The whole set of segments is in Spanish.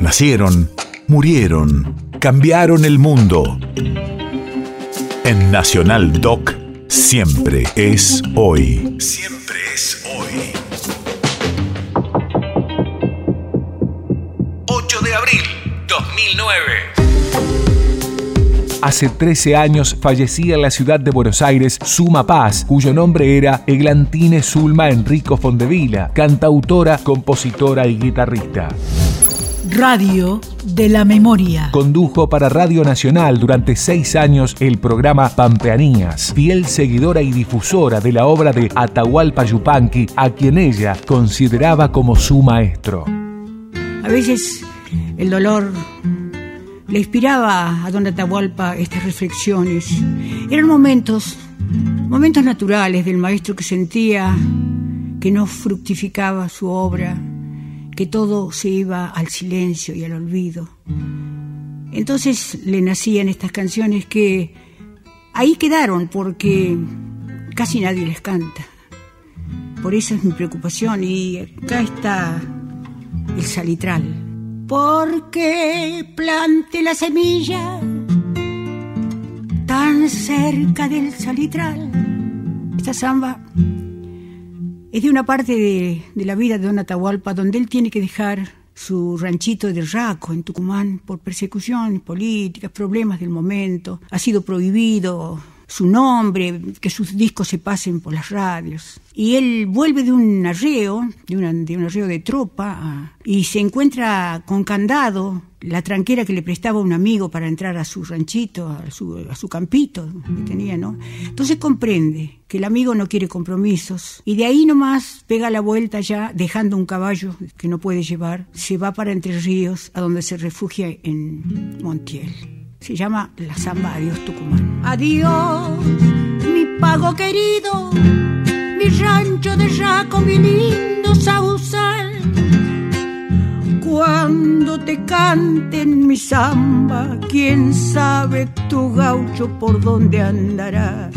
Nacieron, murieron, cambiaron el mundo. En Nacional Doc, siempre es hoy. Siempre es hoy. 8 de abril, 2009. Hace 13 años fallecía en la ciudad de Buenos Aires Suma Paz, cuyo nombre era Eglantine Zulma Enrico Fondevila, cantautora, compositora y guitarrista. Radio de la Memoria. Condujo para Radio Nacional durante seis años el programa Pampeanías, fiel seguidora y difusora de la obra de Atahualpa Yupanqui, a quien ella consideraba como su maestro. A veces el dolor le inspiraba a don Atahualpa estas reflexiones. Eran momentos, momentos naturales del maestro que sentía que no fructificaba su obra, que todo se iba al silencio y al olvido. Entonces le nacían estas canciones que ahí quedaron porque casi nadie les canta. Por eso es mi preocupación y acá está el salitral porque plante la semilla tan cerca del salitral. Esta samba es de una parte de, la vida de Don Atahualpa donde él tiene que dejar su ranchito de Raco en Tucumán por persecuciones políticas, problemas del momento. Ha sido prohibido su nombre, que sus discos se pasen por las radios. Y él vuelve de un arreo, de, de un arreo de tropa, y se encuentra con candado la tranquera que le prestaba un amigo para entrar a su ranchito, a su, a su campito que tenía, ¿no? Entonces comprende que el amigo no quiere compromisos y de ahí nomás pega la vuelta ya, dejando un caballo que no puede llevar, se va para Entre Ríos, a donde se refugia en Montiel se llama La Zamba Adiós Tucumán. Adiós, mi pago querido, mi rancho de Jaco, mi lindo sausal. Te canten mi samba, quién sabe tu gaucho por dónde andará.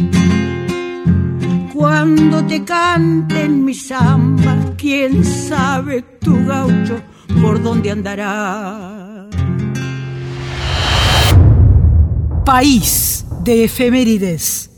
Cuando te canten mi samba, quién sabe tu gaucho por dónde andará. País de efemérides.